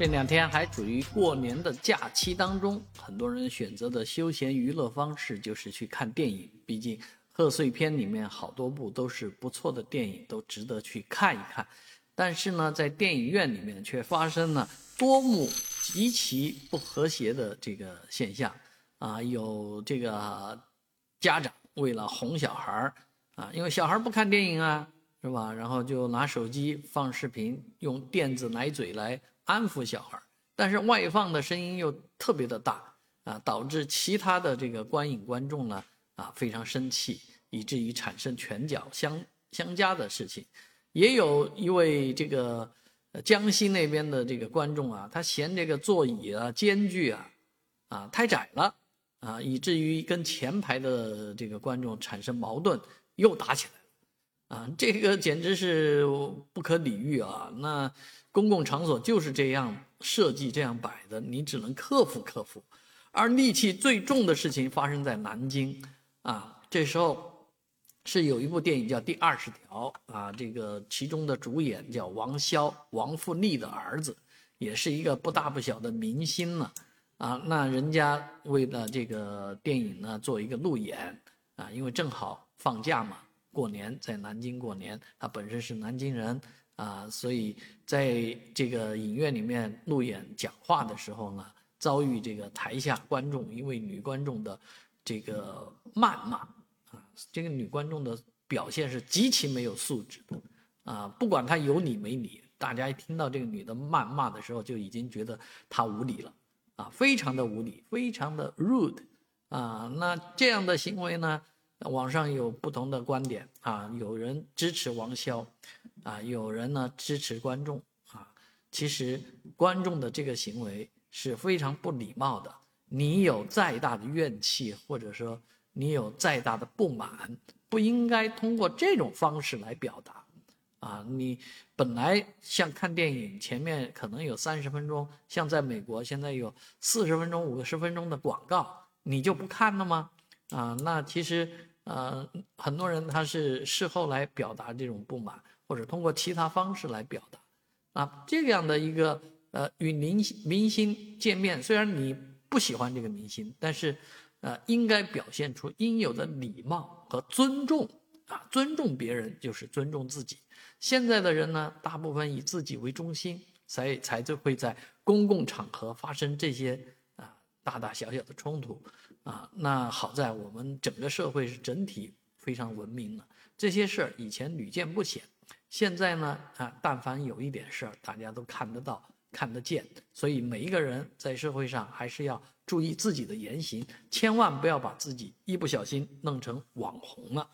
这两天还处于过年的假期当中，很多人选择的休闲娱乐方式就是去看电影。毕竟贺岁片里面好多部都是不错的电影，都值得去看一看。但是呢，在电影院里面却发生了多幕极其不和谐的这个现象啊！有这个家长为了哄小孩儿啊，因为小孩不看电影啊，是吧？然后就拿手机放视频，用电子奶嘴来。安抚小孩但是外放的声音又特别的大啊，导致其他的这个观影观众呢啊非常生气，以至于产生拳脚相相加的事情。也有一位这个江西那边的这个观众啊，他嫌这个座椅啊间距啊啊太窄了啊，以至于跟前排的这个观众产生矛盾，又打起来啊，这个简直是不可理喻啊！那。公共场所就是这样设计、这样摆的，你只能克服克服。而戾气最重的事情发生在南京，啊，这时候是有一部电影叫《第二十条》啊，这个其中的主演叫王骁，王富利的儿子，也是一个不大不小的明星呢，啊，那人家为了这个电影呢做一个路演，啊，因为正好放假嘛，过年在南京过年，他本身是南京人。啊，所以在这个影院里面路演讲话的时候呢，遭遇这个台下观众一位女观众的这个谩骂啊，这个女观众的表现是极其没有素质的啊，不管她有理没理，大家一听到这个女的谩骂的时候，就已经觉得她无理了啊，非常的无理，非常的 rude 啊，那这样的行为呢？网上有不同的观点啊，有人支持王骁，啊，有人呢支持观众啊。其实观众的这个行为是非常不礼貌的。你有再大的怨气，或者说你有再大的不满，不应该通过这种方式来表达。啊，你本来像看电影，前面可能有三十分钟，像在美国现在有四十分钟、五十分钟的广告，你就不看了吗？啊，那其实。呃，很多人他是事后来表达这种不满，或者通过其他方式来表达，啊，这样的一个呃与明星明星见面，虽然你不喜欢这个明星，但是，呃，应该表现出应有的礼貌和尊重啊，尊重别人就是尊重自己。现在的人呢，大部分以自己为中心，所以才就会在公共场合发生这些。大大小小的冲突，啊，那好在我们整个社会是整体非常文明的，这些事儿以前屡见不鲜，现在呢，啊，但凡有一点事儿，大家都看得到、看得见，所以每一个人在社会上还是要注意自己的言行，千万不要把自己一不小心弄成网红了。